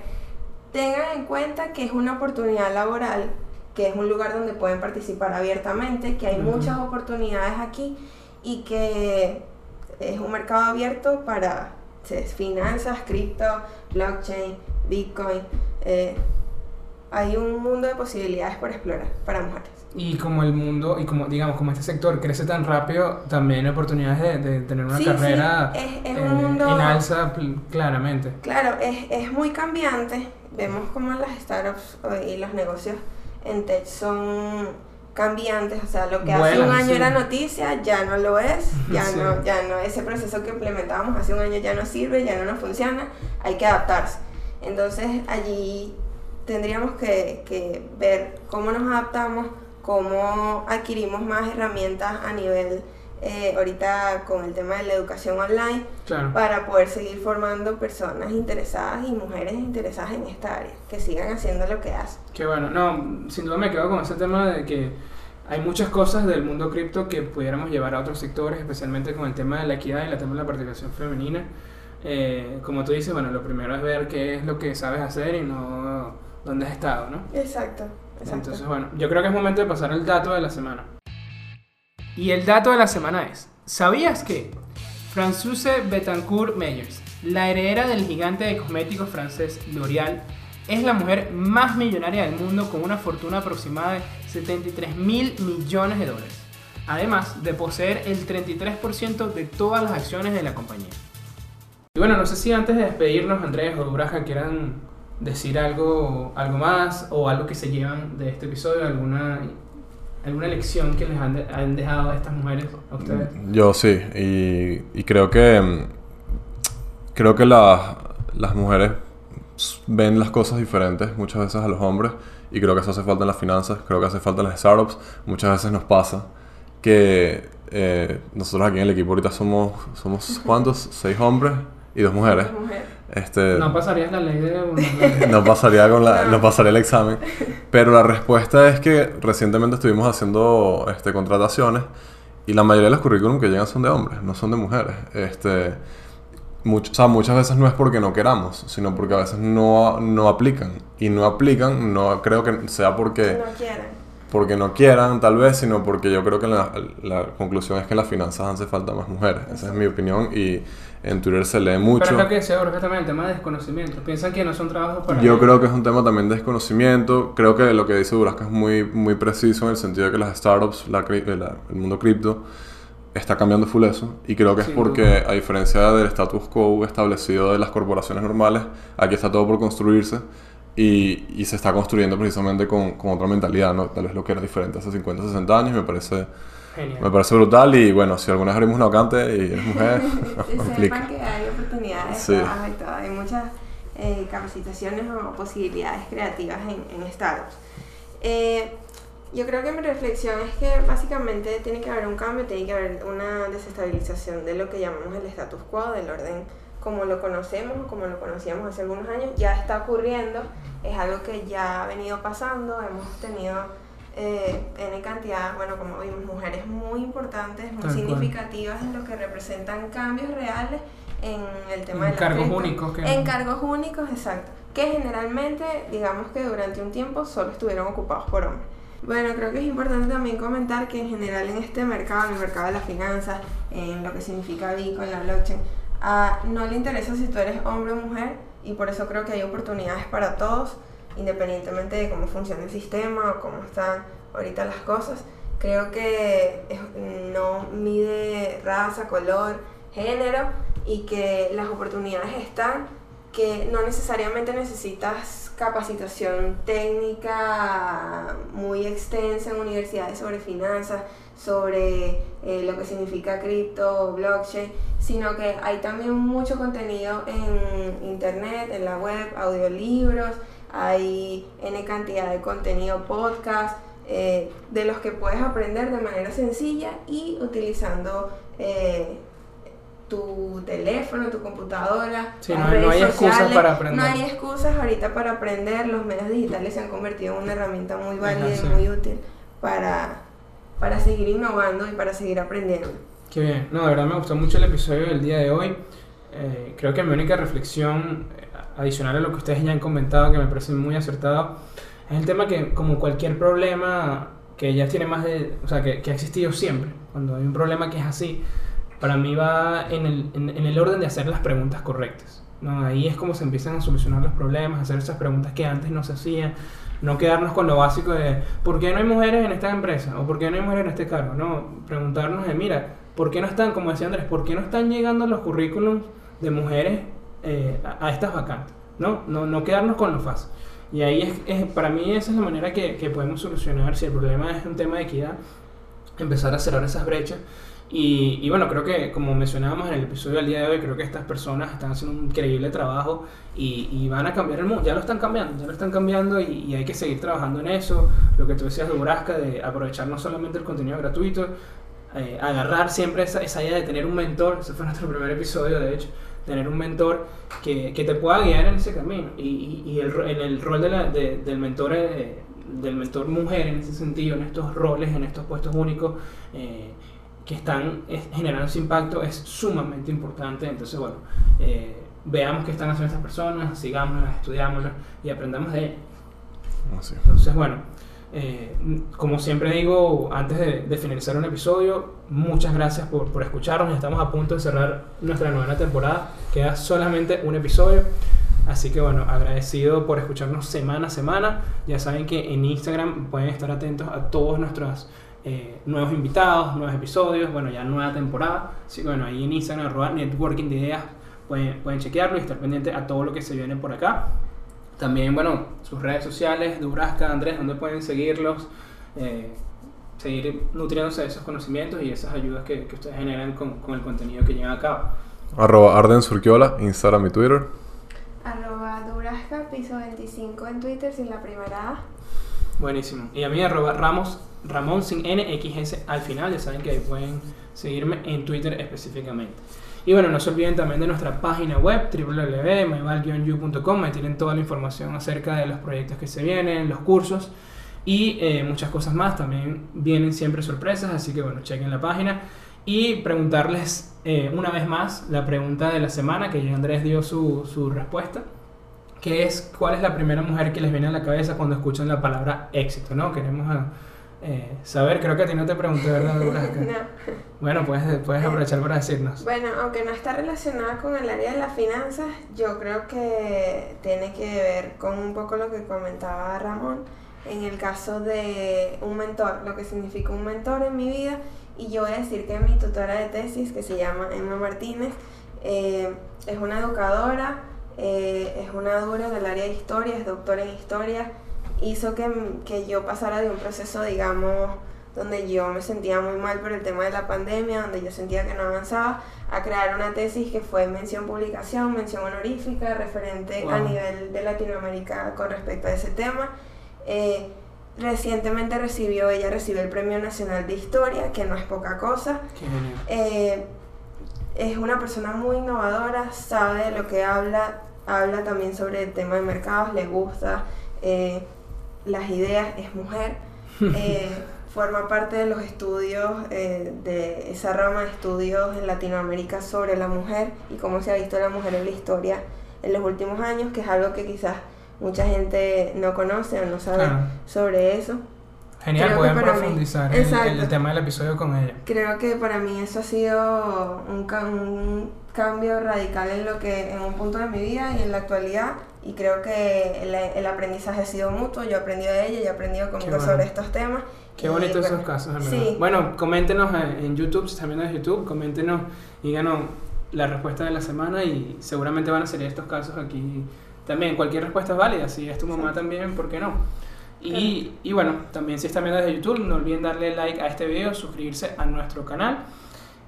Speaker 1: tengan en cuenta que es una oportunidad laboral, que es un lugar donde pueden participar abiertamente, que hay muchas oportunidades aquí y que es un mercado abierto para finanzas, cripto, blockchain, bitcoin. eh, hay un mundo de posibilidades por explorar para mujeres.
Speaker 2: Y como el mundo, y como digamos, como este sector crece tan rápido, también hay oportunidades de, de tener una
Speaker 1: Sí,
Speaker 2: carrera
Speaker 1: sí, es- es
Speaker 2: en,
Speaker 1: un mundo-
Speaker 2: en alza claramente.
Speaker 1: Claro, es, es muy cambiante. Vemos como las startups y los negocios en tech son cambiantes. O sea, lo que hace un año
Speaker 2: sí.
Speaker 1: era noticia, ya no lo es. Ya
Speaker 2: Sí.
Speaker 1: no, ya no, ese proceso que implementábamos hace un año ya no sirve, ya no nos funciona. Hay que adaptarse. Entonces allí tendríamos que, que ver cómo nos adaptamos, cómo adquirimos más herramientas a nivel, eh, ahorita con el tema de la educación online,
Speaker 2: Claro.
Speaker 1: para poder seguir formando personas interesadas y mujeres interesadas en esta área, que sigan haciendo lo que hacen.
Speaker 2: Qué bueno, no, sin duda me quedo con ese tema de que hay muchas cosas del mundo cripto que pudiéramos llevar a otros sectores, especialmente con el tema de la equidad y el tema de la participación femenina. Eh, como tú dices, bueno, lo primero es ver qué es lo que sabes hacer y no dónde has estado, ¿no?
Speaker 1: Exacto, exacto.
Speaker 2: Entonces, bueno, yo creo que es momento de pasar al dato de la semana. Y el dato de la semana es, ¿sabías que Françoise Bettencourt Meyers, la heredera del gigante de cosméticos francés L'Oréal, es la mujer más millonaria del mundo con una fortuna aproximada de 73 mil millones de dólares, además de poseer el 33% de todas las acciones de la compañía. Y bueno, no sé si antes de despedirnos, Andrés o Braja quieran decir algo, algo más o algo que se llevan de este episodio, alguna, alguna lección que les han, de- han dejado estas mujeres a ustedes.
Speaker 3: Yo sí, y, y creo que mm, creo que la- las mujeres ven las cosas diferentes muchas veces a los hombres y creo que eso hace falta en las finanzas, creo que hace falta en las startups, muchas veces nos pasa que eh, nosotros aquí en el equipo ahorita somos, somos ¿cuántos? Seis hombres y dos mujeres.
Speaker 1: Mujer.
Speaker 3: Este,
Speaker 2: No pasarías la ley de...
Speaker 3: no pasaría con la,
Speaker 1: No.
Speaker 3: no pasaría el examen. Pero la respuesta es que recientemente estuvimos haciendo este, contrataciones y la mayoría de los currículum que llegan son de hombres, no son de mujeres. Este, much- o sea, muchas veces no es porque no queramos, sino porque a veces no, no aplican. Y no aplican, no creo que sea porque,
Speaker 1: No quieren.
Speaker 3: Porque no quieran, tal vez, sino porque yo creo que la, la conclusión es que en las finanzas hace falta más mujeres. Esa es mi opinión y en Twitter se lee mucho.
Speaker 2: Pero es lo que Borja también, el tema de desconocimiento. Piensan que no son trabajos para
Speaker 3: Yo
Speaker 2: ellos.
Speaker 3: creo que es un tema también de desconocimiento. Creo que lo que dice Durasca es muy, muy preciso en el sentido de que las startups, la eh, la- el mundo cripto, está cambiando full eso. Y creo que es
Speaker 2: Sin
Speaker 3: porque, a diferencia del status quo establecido de las corporaciones normales, aquí está todo por construirse. Y, y se está construyendo precisamente con, con otra mentalidad, ¿no? Tal vez lo que era diferente hace 50, 60 años, me parece,
Speaker 2: Genial.
Speaker 3: me parece brutal. Y bueno, si alguna vez abrimos una vacante y eres mujer,
Speaker 1: sepan que hay oportunidades
Speaker 3: Sí.
Speaker 1: de trabajo y todo. Hay muchas eh, capacitaciones o posibilidades creativas en, en startups. Eh, yo creo que mi reflexión es que básicamente tiene que haber un cambio, tiene que haber una desestabilización de lo que llamamos el status quo, del orden como lo conocemos o como lo conocíamos hace algunos años. Ya está ocurriendo, es algo que ya ha venido pasando, hemos tenido eh, N cantidad, bueno, como vimos, mujeres muy importantes, muy
Speaker 2: Tal cual.
Speaker 1: significativas en lo que representan cambios reales en el tema
Speaker 2: En
Speaker 1: de la
Speaker 2: cargos
Speaker 1: cripto.
Speaker 2: únicos que-
Speaker 1: En cargos únicos, exacto. Que generalmente, digamos que durante un tiempo solo estuvieron ocupados por hombres. Bueno, creo que es importante también comentar que en general en este mercado, en el mercado de las finanzas, en lo que significa Bitcoin, la blockchain, ah, no le interesa si tú eres hombre o mujer y por eso creo que hay oportunidades para todos, independientemente de cómo funciona el sistema o cómo están ahorita las cosas. Creo que no mide raza, color, género y que las oportunidades están, que no necesariamente necesitas capacitación técnica muy extensa en universidades sobre finanzas, sobre eh, lo que significa cripto, blockchain, sino que hay también mucho contenido en internet, en la web, audiolibros, hay N cantidad de contenido podcast, eh, de los que puedes aprender de manera sencilla y utilizando eh, tu teléfono, tu computadora.
Speaker 2: Sí, no, no hay excusas para aprender.
Speaker 1: No hay excusas ahorita para aprender. Los medios digitales se han convertido en una herramienta muy válida y muy útil para, para seguir innovando y para seguir aprendiendo.
Speaker 2: Qué bien. No, de verdad me gustó mucho el episodio del día de hoy. Eh, creo que mi única reflexión eh, adicional a lo que ustedes ya han comentado, que me parece muy acertado, es el tema que como cualquier problema que ya tiene más de, o sea, que, que ha existido siempre, cuando hay un problema que es así, para mí va en el, en, el orden de hacer las preguntas correctas. ¿no? Ahí es como se empiezan a solucionar los problemas, hacer esas preguntas que antes no se hacían, no quedarnos con lo básico de ¿por qué no hay mujeres en esta empresa? o ¿por qué no hay mujeres en este cargo? No, preguntarnos de mira, ¿por qué no están, como decía Andrés, ¿por qué no están llegando los currículums de mujeres eh, a, estas vacantes? ¿no? No, no quedarnos con lo fácil. Y ahí es, para mí esa es la manera que, que podemos solucionar si el problema es un tema de equidad, empezar a cerrar esas brechas y, y, bueno, creo que como mencionábamos en el episodio del día de hoy, creo que estas personas están haciendo un increíble trabajo y, y van a cambiar el mundo. Ya lo están cambiando, ya lo están cambiando y, y, hay que seguir trabajando en eso. Lo que tú decías de de aprovechar no solamente el contenido gratuito, eh, agarrar siempre esa, esa, idea de tener un mentor, ese fue nuestro primer episodio de hecho, tener un mentor que, que te pueda guiar en ese camino. Y el, en el rol de la, de, del mentor... Eh, del mentor mujer en ese sentido, en estos roles, en estos puestos únicos, eh, que están generando ese impacto es sumamente importante. Entonces, bueno, eh, veamos qué están haciendo estas personas, sigámoslas, estudiámoslas y aprendamos de ellas. Entonces, bueno, eh, como siempre digo, antes de, finalizar un episodio, muchas gracias por, por escucharnos. Estamos a punto de cerrar nuestra novena temporada. Queda solamente un episodio. Así que bueno, agradecido por escucharnos semana a semana. Ya saben que en Instagram pueden estar atentos a todos nuestros eh, nuevos invitados, nuevos episodios, bueno, ya nueva temporada. Así que bueno, ahí en Instagram, arroba networking de ideas, pueden, pueden chequearlo y estar pendiente a todo lo que se viene por acá. También, bueno, sus redes sociales, Dubrasca, Andrés, donde pueden seguirlos, eh, seguir nutriéndose de esos conocimientos y esas ayudas que, que ustedes generan con, con, el contenido que llevan a cabo.
Speaker 3: Arroba Arden Surquiola, Instagram y Twitter.
Speaker 1: Arroba Dubrasca, piso 25 en Twitter sin la primera A.
Speaker 2: Buenísimo. Y a mí arroba Ramos Ramón sin NXS al final, ya saben que ahí pueden seguirme en Twitter específicamente. Y bueno, no se olviden también de nuestra página web www.myval-u.com, ahí tienen toda la información acerca de los proyectos que se vienen, los cursos y eh, muchas cosas más. También vienen siempre sorpresas, así que bueno, chequen la página. Y preguntarles eh, una vez más la pregunta de la semana, que ya Andrés dio su, su respuesta, que es ¿cuál es la primera mujer que les viene a la cabeza cuando escuchan la palabra éxito? ¿no? Queremos... eh, saber, creo que a ti no te pregunté, ¿verdad,
Speaker 1: no.
Speaker 2: Bueno, puedes, puedes aprovechar para decirnos.
Speaker 1: Bueno, aunque no está relacionada con el área de las finanzas, yo creo que tiene que ver con un poco lo que comentaba Ramón en el caso de un mentor, lo que significa un mentor en mi vida. Y yo voy a decir que mi tutora de tesis, que se llama Emma Martínez, eh, es una educadora, eh, es una dura del área de historia, es doctora en historia hizo que, que yo pasara de un proceso, digamos, donde yo me sentía muy mal por el tema de la pandemia, donde yo sentía que no avanzaba, a crear una tesis que fue mención publicación, mención honorífica, referente a nivel de Latinoamérica con respecto a ese tema. Eh, recientemente recibió, ella recibió el Premio Nacional de Historia, que no es poca cosa. Eh, es una persona muy innovadora, sabe lo que habla, habla también sobre el tema de mercados, le gusta. Eh, las ideas, es mujer, eh, forma parte de los estudios, eh, de esa rama de estudios en Latinoamérica sobre la mujer y cómo se ha visto la mujer en la historia en los últimos años, que es algo que quizás mucha gente no conoce o no sabe sobre eso.
Speaker 2: Genial, pueden profundizar el, el, tema del episodio con ella.
Speaker 1: Creo que para mí eso ha sido un, un cambio radical en lo que en un punto de mi vida y en la actualidad y creo que el, el aprendizaje ha sido mutuo, yo he aprendido de ella y he aprendido conmigo sobre estos temas.
Speaker 2: Qué bonitos esos casos, sí. Bueno, coméntenos en YouTube, si viendo en YouTube, coméntenos y díganos la respuesta de la semana y seguramente van a ser estos casos aquí también. Cualquier respuesta es válida, si es tu mamá también, ¿por qué no? Y, y, bueno, también si están viendo desde YouTube, no olviden darle like a este video, suscribirse a nuestro canal.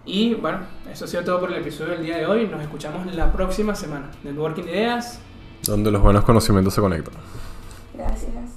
Speaker 2: Y bueno, eso ha sido todo por el episodio del día de hoy. Nos escuchamos la próxima semana. Networking Ideas.
Speaker 3: Donde los buenos conocimientos se conectan.
Speaker 1: Gracias.